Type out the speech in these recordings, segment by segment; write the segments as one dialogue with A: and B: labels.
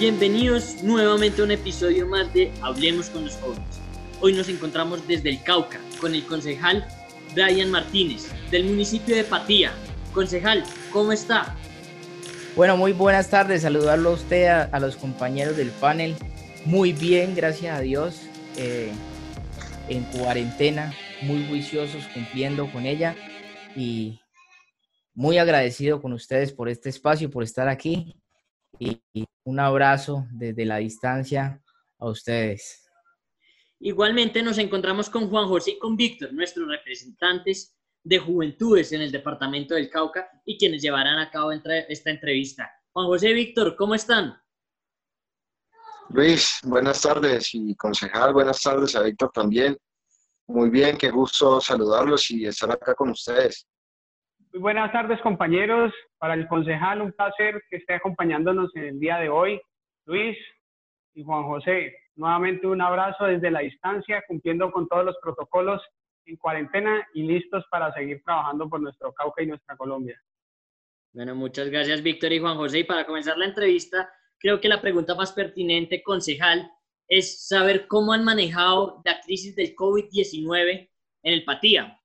A: Bienvenidos nuevamente a un episodio más de Hablemos con los jóvenes. Hoy nos encontramos desde el Cauca con el concejal Brian Martínez del municipio de Patía. Concejal, ¿cómo está?
B: Bueno, muy buenas tardes. Saludarlo a usted, a, los compañeros del panel. Muy bien, gracias a Dios. Eh, en cuarentena, muy juiciosos cumpliendo con ella y muy agradecido con ustedes por este espacio, por estar aquí y un abrazo desde la distancia a ustedes.
A: Igualmente nos encontramos con Juan José y con Víctor, nuestros representantes de juventudes en el departamento del Cauca y quienes llevarán a cabo esta entrevista. Juan José Víctor, ¿cómo están?
C: Luis, buenas tardes y concejal, buenas tardes a Víctor también. Muy bien, qué gusto saludarlos y estar acá con ustedes.
D: Muy buenas tardes, compañeros. Para el concejal, un placer que esté acompañándonos en el día de hoy. Luis y Juan José, nuevamente un abrazo desde la distancia, cumpliendo con todos los protocolos en cuarentena y listos para seguir trabajando por nuestro Cauca y nuestra Colombia.
A: Bueno, muchas gracias, Víctor y Juan José. Y para comenzar la entrevista, creo que la pregunta más pertinente, concejal, es saber cómo han manejado la crisis del COVID-19 en el Patía.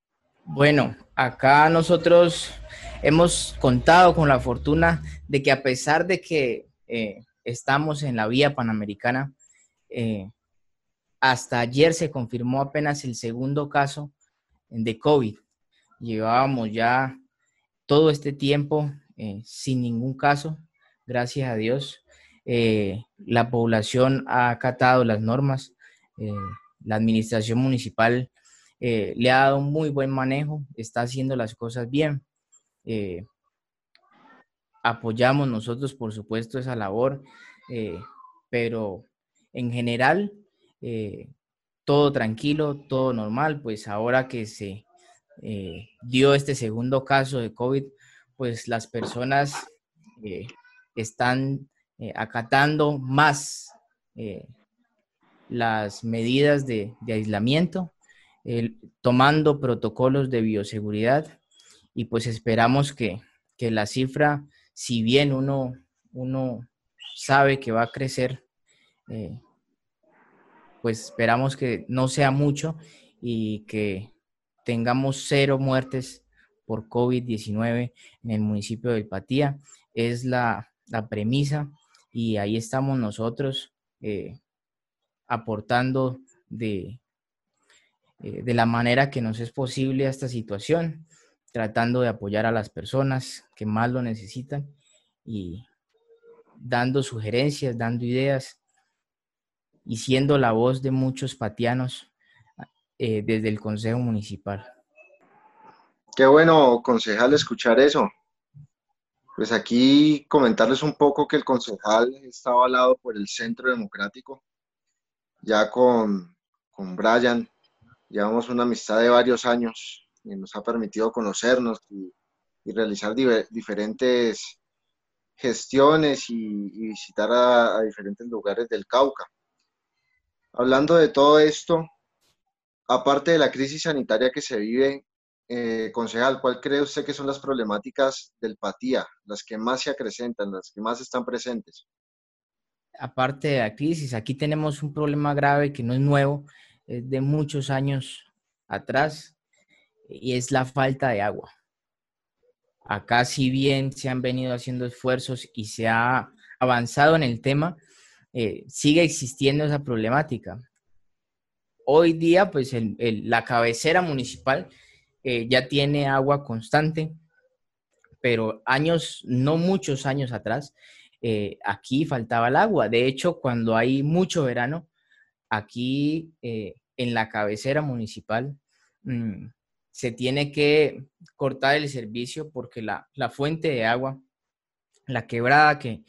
B: Bueno, acá nosotros hemos contado con la fortuna de que a pesar de que eh, estamos en la vía panamericana, eh, hasta ayer se confirmó apenas el segundo caso de COVID. Llevábamos ya todo este tiempo eh, sin ningún caso, gracias a Dios. la población ha acatado las normas. la administración municipal eh, le ha dado un muy buen manejo, está haciendo las cosas bien. Eh, apoyamos nosotros, por supuesto, esa labor, eh, pero en general, todo tranquilo, todo normal, pues ahora que se dio este segundo caso de COVID, pues las personas están acatando más las medidas de aislamiento tomando protocolos de bioseguridad y pues esperamos que, la cifra, si bien uno, uno sabe que va a crecer, eh, pues esperamos que no sea mucho y que tengamos cero muertes por COVID-19 en el municipio de Patía. Es la, premisa y ahí estamos nosotros eh, aportando de, eh, de la manera que nos es posible esta situación, tratando de apoyar a las personas que más lo necesitan y dando sugerencias, dando ideas y siendo la voz de muchos patianos eh, desde el Consejo Municipal.
C: Qué bueno, concejal, escuchar eso. Pues aquí comentarles un poco que el concejal está avalado por el Centro Democrático, ya con, con Brian, Llevamos una amistad de varios años y nos ha permitido conocernos y, realizar diferentes gestiones y, visitar a, diferentes lugares del Cauca. Hablando de todo esto, aparte de la crisis sanitaria que se vive, eh, concejal, ¿cuál cree usted que son las problemáticas del Patía, las que más se acrecentan, las que más están presentes?
B: Aparte de la crisis, aquí tenemos un problema grave que no es nuevo, de muchos años atrás y es la falta de agua. Acá si bien se han venido haciendo esfuerzos y se ha avanzado en el tema, eh, sigue existiendo esa problemática. Hoy día, pues la cabecera municipal eh, ya tiene agua constante, pero años, no muchos años atrás, eh, aquí faltaba el agua. De hecho, cuando hay mucho verano, aquí eh, en la cabecera municipal mm, se tiene que cortar el servicio porque la, fuente de agua, la quebrada que,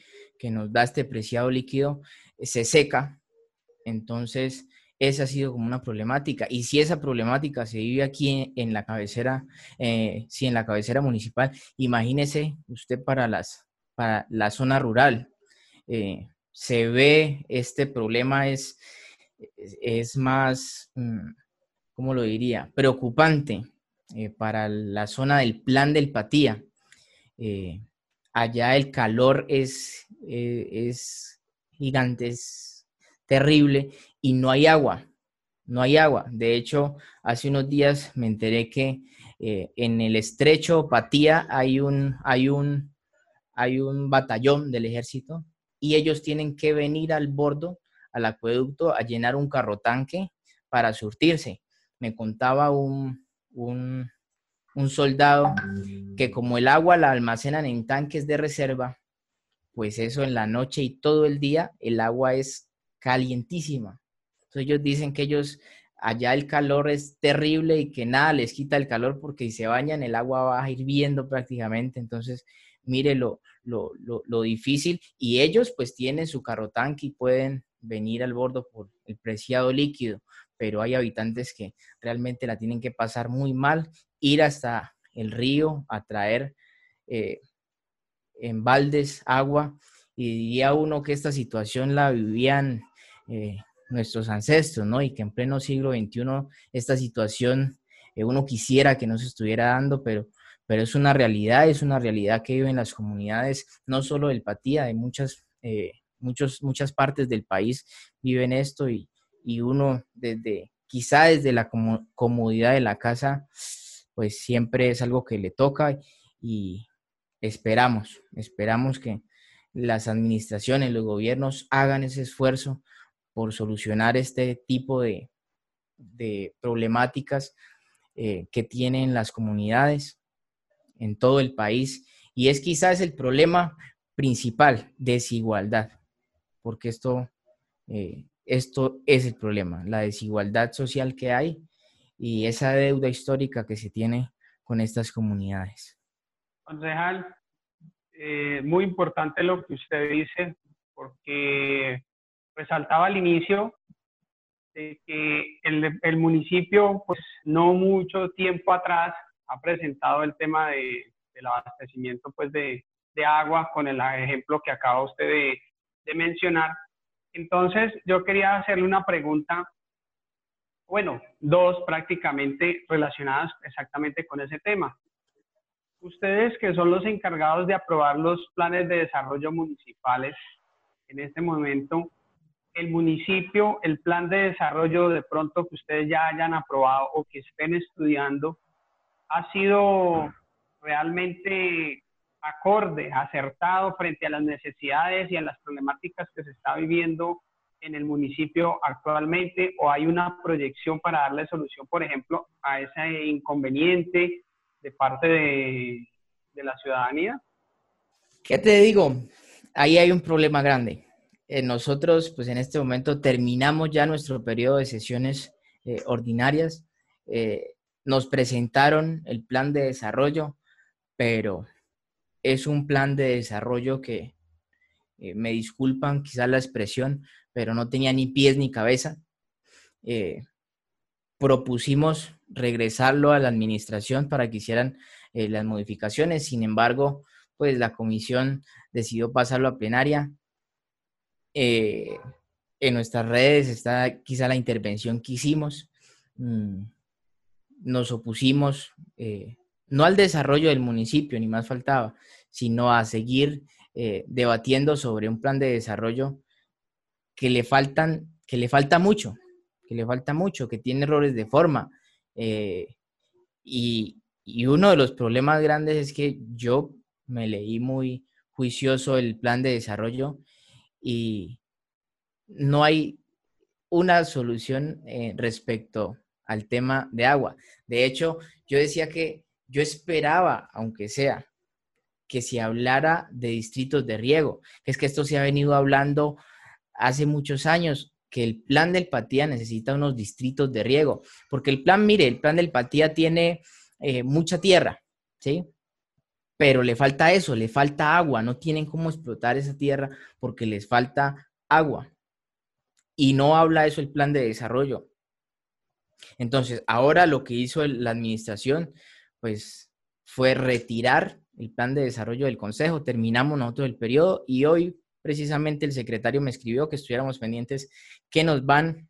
B: nos da este preciado líquido, eh, se seca. Entonces, esa ha sido como una problemática. Y si esa problemática se vive aquí en, la cabecera, eh, en la cabecera municipal, imagínese usted para, las, para la zona rural. se ve este problema es es, más, mm, ¿cómo lo diría? Preocupante eh, para la zona del plan del Patía. Eh, allá el calor es, eh, es gigante, es terrible y no hay agua, no hay agua. De hecho, hace unos días me enteré que en el estrecho Patía hay un, hay, un, hay un batallón del ejército y ellos tienen que venir al bordo, al acueducto, a llenar un carro tanque para surtirse. Me contaba un, un, soldado que como el agua la almacenan en tanques de reserva, pues eso en la noche y todo el día el agua es calientísima. Entonces ellos dicen que ellos allá el calor es terrible y que nada les quita el calor porque si se bañan el agua va hirviendo prácticamente. Entonces, mire lo, lo, lo, difícil. Y ellos pues tienen su carro tanque y pueden venir al bordo por el preciado líquido, pero hay habitantes que realmente la tienen que pasar muy mal, ir hasta el río a traer eh, en baldes agua. Y diría uno que esta situación la vivían eh, nuestros ancestros, ¿no? Y que en pleno siglo XXI esta situación eh, uno quisiera que no se estuviera dando, pero, pero es una realidad, es una realidad que viven las comunidades, no solo del Patía, de muchas, eh, muchos, muchas partes del país viven esto y, y uno desde, quizá desde la comodidad de la casa, pues siempre es algo que le toca y esperamos, esperamos que las administraciones, los gobiernos hagan ese esfuerzo por solucionar este tipo de, problemáticas eh, que tienen las comunidades en todo el país. Y es quizás el problema principal, desigualdad, porque esto, eh, esto es el problema, la desigualdad social que hay y esa deuda histórica que se tiene con estas comunidades.
D: Concejal, eh, muy importante lo que usted dice, porque resaltaba al inicio de que el, el, municipio, pues no mucho tiempo atrás, ha presentado el tema de, del abastecimiento pues, de, de, agua con el ejemplo que acaba usted de, de mencionar. Entonces, yo quería hacerle una pregunta, bueno, dos prácticamente relacionadas exactamente con ese tema. Ustedes que son los encargados de aprobar los planes de desarrollo municipales en este momento, el municipio, el plan de desarrollo de pronto que ustedes ya hayan aprobado o que estén estudiando, ha sido realmente acorde, acertado frente a las necesidades y a las problemáticas que se está viviendo en el municipio actualmente o hay una proyección para darle solución, por ejemplo, a ese inconveniente de parte de, de la ciudadanía?
B: ¿Qué te digo? Ahí hay un problema grande. Eh, nosotros, pues en este momento terminamos ya nuestro periodo de sesiones eh, ordinarias. Eh, nos presentaron el plan de desarrollo, pero es un plan de desarrollo que, me disculpan quizás la expresión, pero no tenía ni pies ni cabeza. propusimos regresarlo a la administración para que hicieran las modificaciones, sin embargo, pues la comisión decidió pasarlo a plenaria eh, en nuestras redes está quizá la intervención que hicimos. Mm, nos opusimos eh, no al desarrollo del municipio, ni más faltaba, sino a seguir eh, debatiendo sobre un plan de desarrollo que le faltan, que le falta mucho, que le falta mucho, que tiene errores de forma. y, y uno de los problemas grandes es que yo me leí muy juicioso el plan de desarrollo y no hay una solución eh, respecto al tema de agua. De hecho, yo decía que yo esperaba, aunque sea, que se hablara de distritos de riego, es que esto se ha venido hablando hace muchos años, que el plan del Patía necesita unos distritos de riego, porque el plan, mire, el plan del Patía tiene eh, mucha tierra, ¿sí? pero le falta eso, le falta agua, no tienen cómo explotar esa tierra porque les falta agua. Y no habla eso el plan de desarrollo. Entonces, ahora lo que hizo la administración, pues fue retirar el plan de desarrollo del Consejo, terminamos nosotros el periodo y hoy precisamente el secretario me escribió que estuviéramos pendientes que nos van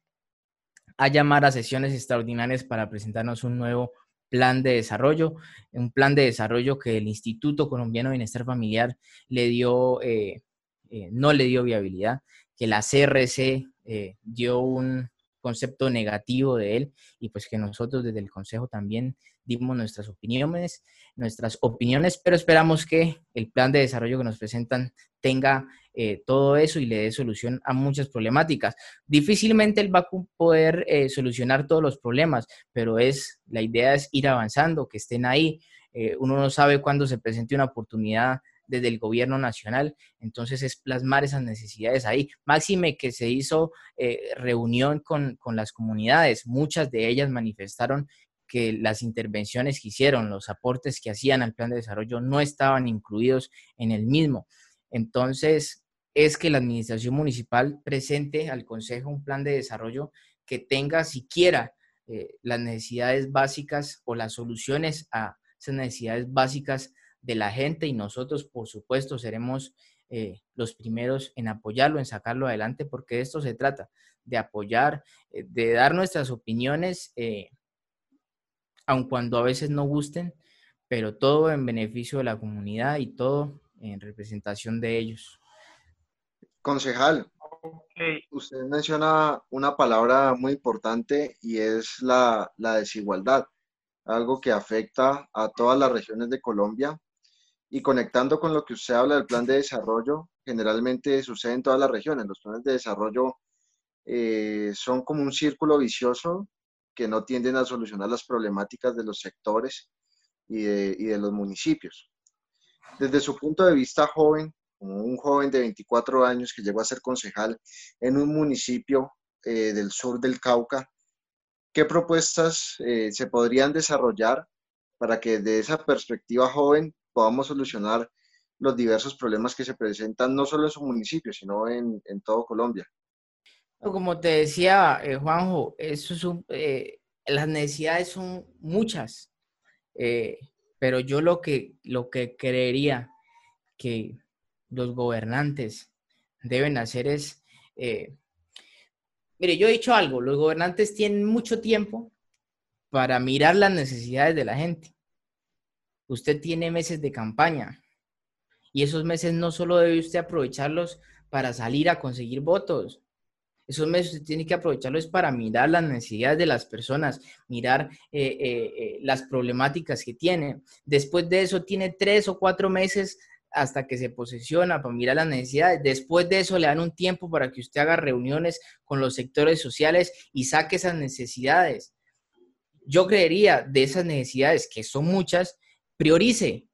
B: a llamar a sesiones extraordinarias para presentarnos un nuevo plan de desarrollo, un plan de desarrollo que el Instituto Colombiano de Bienestar Familiar le dio, eh, eh, no le dio viabilidad, que la CRC eh, dio un concepto negativo de él y pues que nosotros desde el Consejo también dimos nuestras opiniones, nuestras opiniones, pero esperamos que el plan de desarrollo que nos presentan tenga eh, todo eso y le dé solución a muchas problemáticas. Difícilmente él va a poder eh, solucionar todos los problemas, pero es la idea es ir avanzando, que estén ahí. uno no sabe cuándo se presente una oportunidad desde el gobierno nacional. Entonces es plasmar esas necesidades ahí. Máxime que se hizo eh, reunión con, las comunidades, muchas de ellas manifestaron que las intervenciones que hicieron, los aportes que hacían al plan de desarrollo no estaban incluidos en el mismo. Entonces, es que la administración municipal presente al Consejo un plan de desarrollo que tenga siquiera eh, las necesidades básicas o las soluciones a esas necesidades básicas de la gente y nosotros, por supuesto, seremos eh, los primeros en apoyarlo, en sacarlo adelante, porque de esto se trata, de apoyar, eh, de dar nuestras opiniones, eh, aun cuando a veces no gusten, pero todo en beneficio de la comunidad y todo en representación de ellos.
C: Concejal, usted menciona una palabra muy importante y es la, la desigualdad, algo que afecta a todas las regiones de Colombia y conectando con lo que usted habla del plan de desarrollo, generalmente sucede en todas las regiones. Los planes de desarrollo eh, son como un círculo vicioso que no tienden a solucionar las problemáticas de los sectores y de, los municipios. Desde su punto de vista joven, como un joven de 24 años que llegó a ser concejal en un municipio eh, del sur del Cauca, ¿qué propuestas eh, se podrían desarrollar para que de esa perspectiva joven podamos solucionar los diversos problemas que se presentan no solo en su municipio, sino en, todo Colombia.
B: Como te decía, eh, Juanjo, eso es eh, las necesidades son muchas, eh, pero yo lo que, lo que creería que los gobernantes deben hacer es, mire, yo he dicho algo, los gobernantes tienen mucho tiempo para mirar las necesidades de la gente usted tiene meses de campaña y esos meses no solo debe usted aprovecharlos para salir a conseguir votos. Esos meses usted tiene que aprovecharlos para mirar las necesidades de las personas, mirar eh, eh, eh, las problemáticas que tiene. Después de eso tiene tres o cuatro meses hasta que se posesiona para mirar las necesidades. Después de eso le dan un tiempo para que usted haga reuniones con los sectores sociales y saque esas necesidades. Yo creería de esas necesidades, que son muchas, priorice,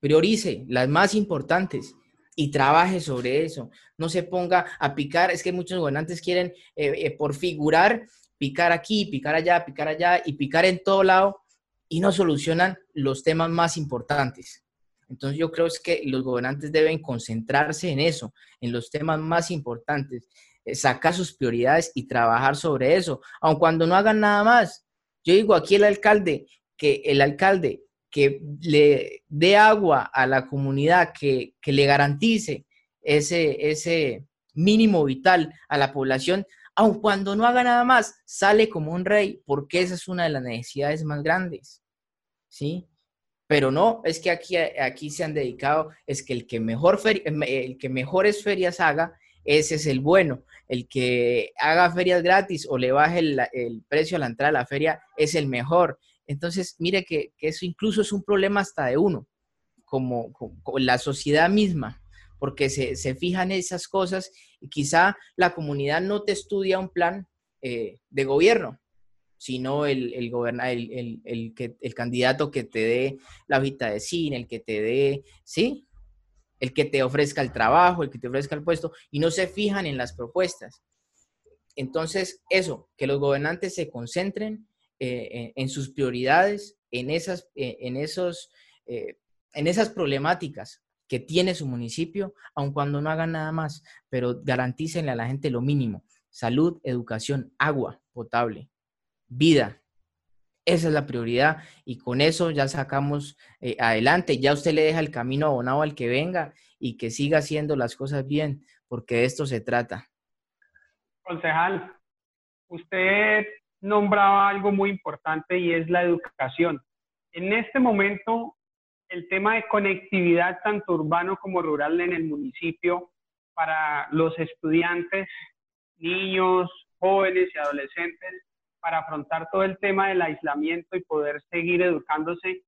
B: priorice las más importantes y trabaje sobre eso. No se ponga a picar, es que muchos gobernantes quieren eh, eh, por figurar, picar aquí, picar allá, picar allá y picar en todo lado y no solucionan los temas más importantes. Entonces yo creo es que los gobernantes deben concentrarse en eso, en los temas más importantes, eh, sacar sus prioridades y trabajar sobre eso, aun cuando no hagan nada más. Yo digo aquí el alcalde, que el alcalde que le dé agua a la comunidad, que, le garantice ese, ese mínimo vital a la población, aun cuando no haga nada más, sale como un rey, porque esa es una de las necesidades más grandes, ¿sí? Pero no, es que aquí, aquí se han dedicado, es que el que, mejor el que mejores ferias haga, ese es el bueno. El que haga ferias gratis o le baje el, el precio a la entrada a la feria es el mejor. Entonces, mire que, eso incluso es un problema hasta de uno, como, la sociedad misma, porque se, se, fijan esas cosas y quizá la comunidad no te estudia un plan eh, de gobierno, sino el, el, el, el, que, el candidato que te dé la hojita de cine, el que te dé, ¿sí? El que te ofrezca el trabajo, el que te ofrezca el puesto, y no se fijan en las propuestas. Entonces, eso, que los gobernantes se concentren eh, en, sus prioridades, en esas, eh, en, esos, eh, en esas problemáticas que tiene su municipio, aun cuando no hagan nada más, pero garantícenle a la gente lo mínimo, salud, educación, agua potable, vida. Esa es la prioridad y con eso ya sacamos adelante, ya usted le deja el camino abonado al que venga y que siga haciendo las cosas bien, porque de esto se trata.
D: Concejal, usted nombraba algo muy importante y es la educación. En este momento, el tema de conectividad tanto urbano como rural en el municipio para los estudiantes, niños, jóvenes y adolescentes para afrontar todo el tema del aislamiento y poder seguir educándose?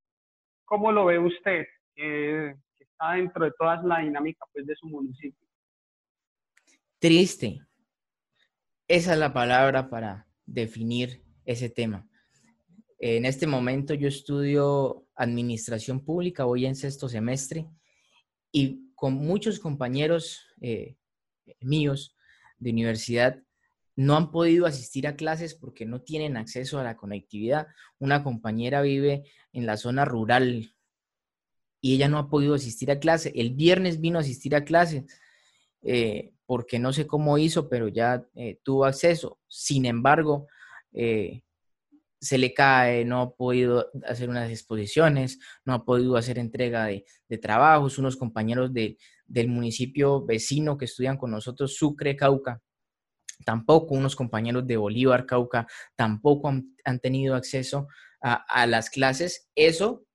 D: ¿Cómo lo ve usted, que está dentro de toda la dinámica pues, de su municipio?
B: Triste. Esa es la palabra para definir ese tema. En este momento yo estudio administración pública, voy en sexto semestre y con muchos compañeros eh, míos de universidad no han podido asistir a clases porque no tienen acceso a la conectividad. Una compañera vive en la zona rural y ella no ha podido asistir a clase. El viernes vino a asistir a clase eh, porque no sé cómo hizo, pero ya eh, tuvo acceso. Sin embargo, se le cae, no ha podido hacer unas exposiciones, no ha podido hacer entrega de, trabajos, unos compañeros del municipio vecino que estudian con nosotros, Sucre, Cauca, tampoco unos compañeros de Bolívar, Cauca, tampoco han, tenido acceso a, las clases. Eso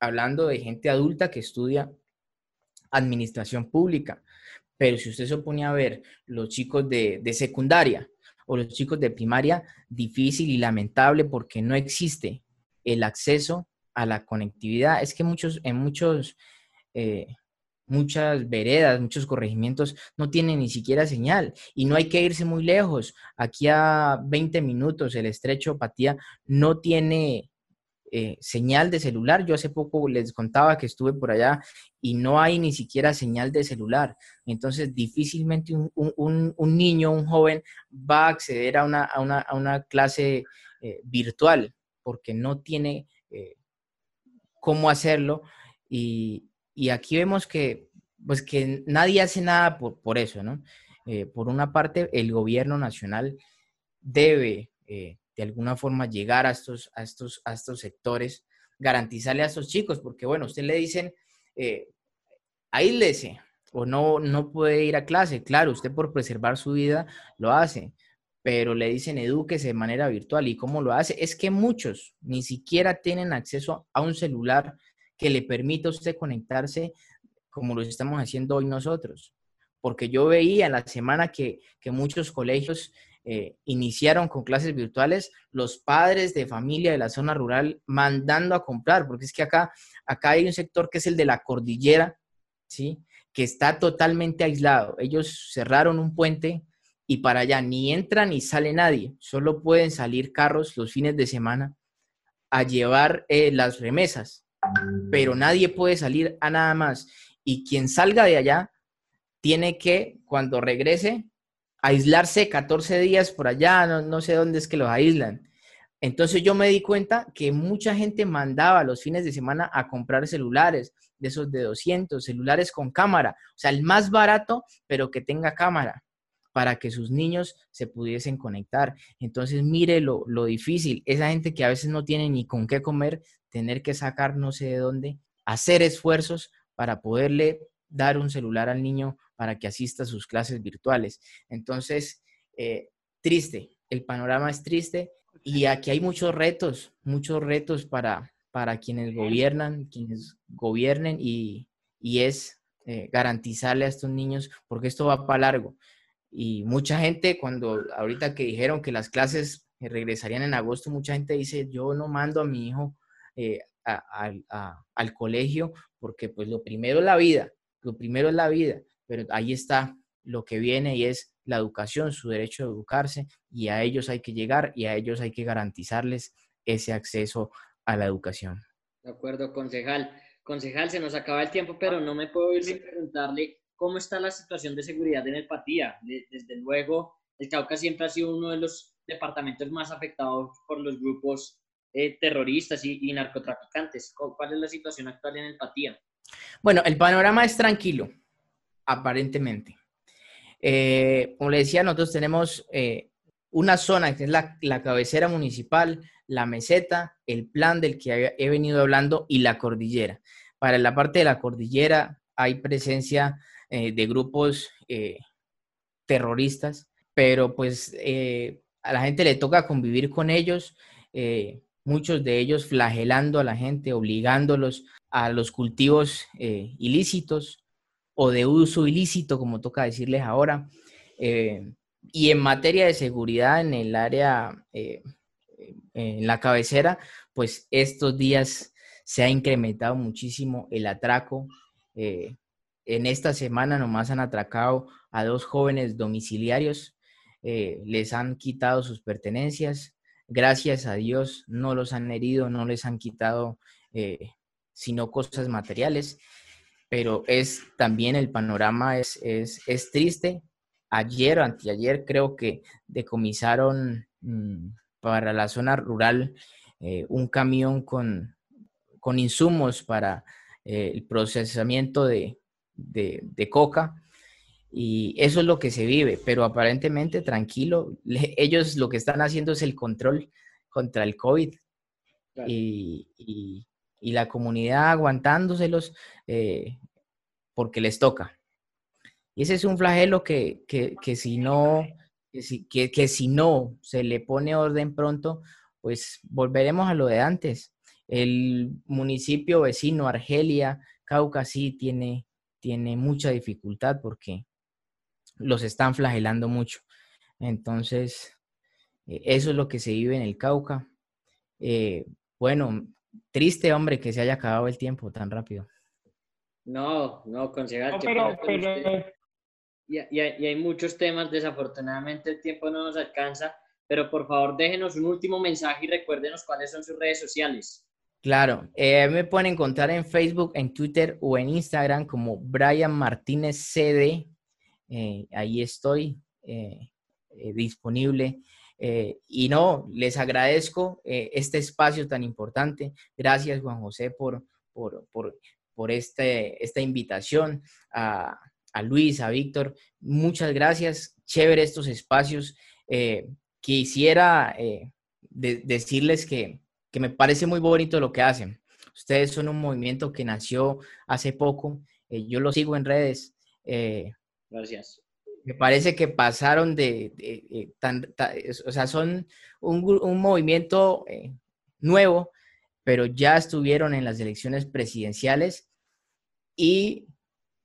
B: hablando de gente adulta que estudia administración pública. Pero si usted se opone a ver los chicos de, de secundaria, o los chicos de primaria, difícil y lamentable porque no existe el acceso a la conectividad. Es que muchos, en muchos, eh, muchas veredas, muchos corregimientos no tienen ni siquiera señal y no hay que irse muy lejos. Aquí a 20 minutos el estrecho Patía no tiene eh, señal de celular. Yo hace poco les contaba que estuve por allá y no hay ni siquiera señal de celular. Entonces, difícilmente un, niño, un joven va a acceder a una, clase eh, virtual porque no tiene eh, cómo hacerlo. Y, aquí vemos que, pues que nadie hace nada por, por eso, ¿no? por una parte, el gobierno nacional debe de alguna forma llegar a estos, a estos, a estos sectores, garantizarle a estos chicos, porque bueno, usted le dicen, eh, aíslese o no, no puede ir a clase. Claro, usted por preservar su vida lo hace, pero le dicen edúquese de manera virtual. ¿Y cómo lo hace? Es que muchos ni siquiera tienen acceso a un celular que le permita a usted conectarse como lo estamos haciendo hoy nosotros. Porque yo veía la semana que, que muchos colegios eh, iniciaron con clases virtuales, los padres de familia de la zona rural mandando a comprar, porque es que acá, acá hay un sector que es el de la cordillera, ¿sí? Que está totalmente aislado. Ellos cerraron un puente y para allá ni entra ni sale nadie, solo pueden salir carros los fines de semana a llevar eh, las remesas, pero nadie puede salir a nada más. Y quien salga de allá tiene que, cuando regrese, aislarse 14 días por allá, no, sé dónde es que los aíslan. Entonces yo me di cuenta que mucha gente mandaba los fines de semana a comprar celulares, de esos de 200, celulares con cámara, o sea, el más barato, pero que tenga cámara, para que sus niños se pudiesen conectar. Entonces mire lo, lo difícil, esa gente que a veces no tiene ni con qué comer, tener que sacar no sé de dónde, hacer esfuerzos para poderle dar un celular al niño para que asista a sus clases virtuales. Entonces, eh, triste, el panorama es triste y aquí hay muchos retos, muchos retos para, para quienes gobiernan, quienes gobiernen y, es eh, garantizarle a estos niños, porque esto va para largo. Y mucha gente, cuando ahorita que dijeron que las clases regresarían en agosto, mucha gente dice, yo no mando a mi hijo eh, al colegio porque pues lo primero es la vida, lo primero es la vida, pero ahí está lo que viene y es la educación, su derecho a educarse y a ellos hay que llegar y a ellos hay que garantizarles ese acceso a la educación.
A: De acuerdo, concejal. Concejal, se nos acaba el tiempo, pero no me puedo ir sin preguntarle cómo está la situación de seguridad en el Patía. Desde luego, el Cauca siempre ha sido uno de los departamentos más afectados por los grupos eh, terroristas y, y narcotraficantes. ¿Cuál es la situación actual en el Patía?
B: Bueno, el panorama es tranquilo, aparentemente. Eh, como le decía, nosotros tenemos eh, una zona que es la, cabecera municipal, la meseta, el plan del que he venido hablando y la cordillera. Para la parte de la cordillera hay presencia eh, de grupos terroristas, pero pues a la gente le toca convivir con ellos, muchos de ellos flagelando a la gente, obligándolos a los cultivos ilícitos, o de uso ilícito, como toca decirles ahora. Eh, y en materia de seguridad en el área, eh, en la cabecera, pues estos días se ha incrementado muchísimo el atraco. Eh, en esta semana nomás han atracado a dos jóvenes domiciliarios, les han quitado sus pertenencias, gracias a Dios no los han herido, no les han quitado sino cosas materiales, pero es también el panorama es, es, es triste ayer o anteayer creo que decomisaron mm, para la zona rural eh, un camión con, con insumos para eh, el procesamiento de, de, coca. Y eso es lo que se vive, pero aparentemente tranquilo. ellos lo que están haciendo es el control contra el COVID. Y, y, la comunidad aguantándoselos eh, porque les toca. Y ese es un flagelo que, si no, que, que, si no se le pone orden pronto, pues volveremos a lo de antes. El municipio vecino, Argelia, Cauca, sí tiene, tiene mucha dificultad porque los están flagelando mucho. Entonces, eh, eso es lo que se vive en el Cauca. Eh, bueno, triste, hombre, que se haya acabado el tiempo tan rápido.
A: No, no, concejal. pero, y, hay muchos temas, desafortunadamente el tiempo no nos alcanza, pero por favor déjenos un último mensaje y recuérdenos cuáles son sus redes sociales.
B: Claro, eh, me pueden encontrar en Facebook, en Twitter o en Instagram como Brian Martínez CD. Eh, ahí estoy eh, disponible. Y no, les agradezco este espacio tan importante. Gracias, Juan José, por, por, por, por este, esta invitación a, a Luis, a Víctor, muchas gracias. Chévere estos espacios. Eh, quisiera eh, decirles que, me parece muy bonito lo que hacen. Ustedes son un movimiento que nació hace poco. Eh, yo lo sigo en redes.
A: gracias.
B: Me parece que pasaron de, tan, o sea, son un, un movimiento nuevo, pero ya estuvieron en las elecciones presidenciales y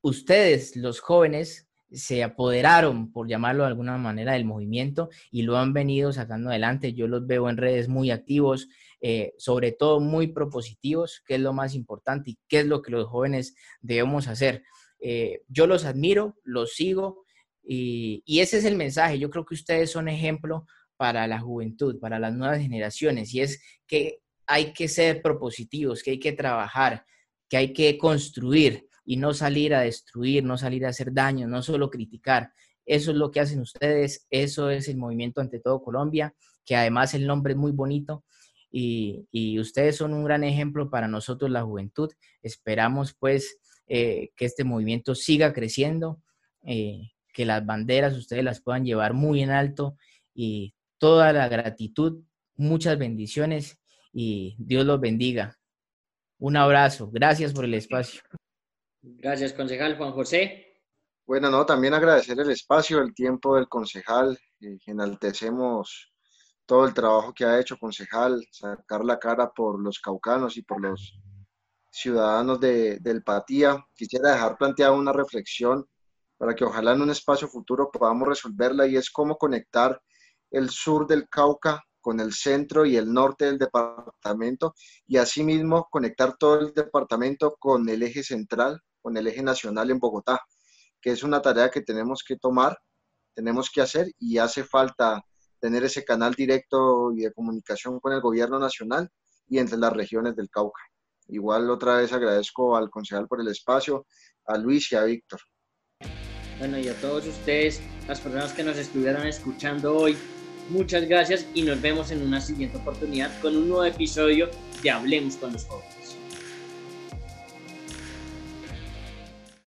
B: ustedes, los jóvenes, se apoderaron, por llamarlo de alguna manera, del movimiento y lo han venido sacando adelante. Yo los veo en redes muy activos, eh, sobre todo muy propositivos, que es lo más importante y qué es lo que los jóvenes debemos hacer. Eh, yo los admiro, los sigo y, ese es el mensaje. Yo creo que ustedes son ejemplo para la juventud, para las nuevas generaciones y es que hay que ser propositivos, que hay que trabajar, que hay que construir y no salir a destruir, no salir a hacer daño, no solo criticar. Eso es lo que hacen ustedes, eso es el movimiento ante todo Colombia, que además el nombre es muy bonito y, ustedes son un gran ejemplo para nosotros la juventud. Esperamos pues eh, que este movimiento siga creciendo, eh, que las banderas ustedes las puedan llevar muy en alto y toda la gratitud, muchas bendiciones y Dios los bendiga. Un abrazo, gracias por el espacio.
A: Gracias, concejal Juan José.
C: Bueno, no, también agradecer el espacio, el tiempo del concejal. Eh, enaltecemos todo el trabajo que ha hecho concejal, sacar la cara por los caucanos y por los ciudadanos de, del Patía. Quisiera dejar planteada una reflexión para que ojalá en un espacio futuro podamos resolverla y es cómo conectar el sur del Cauca con el centro y el norte del departamento y asimismo conectar todo el departamento con el eje central con el eje nacional en Bogotá, que es una tarea que tenemos que tomar, tenemos que hacer y hace falta tener ese canal directo y de comunicación con el gobierno nacional y entre las regiones del Cauca. Igual otra vez agradezco al concejal por el espacio, a Luis y a Víctor.
A: Bueno, y a todos ustedes, las personas que nos estuvieron escuchando hoy, muchas gracias y nos vemos en una siguiente oportunidad con un nuevo episodio de Hablemos con los jóvenes.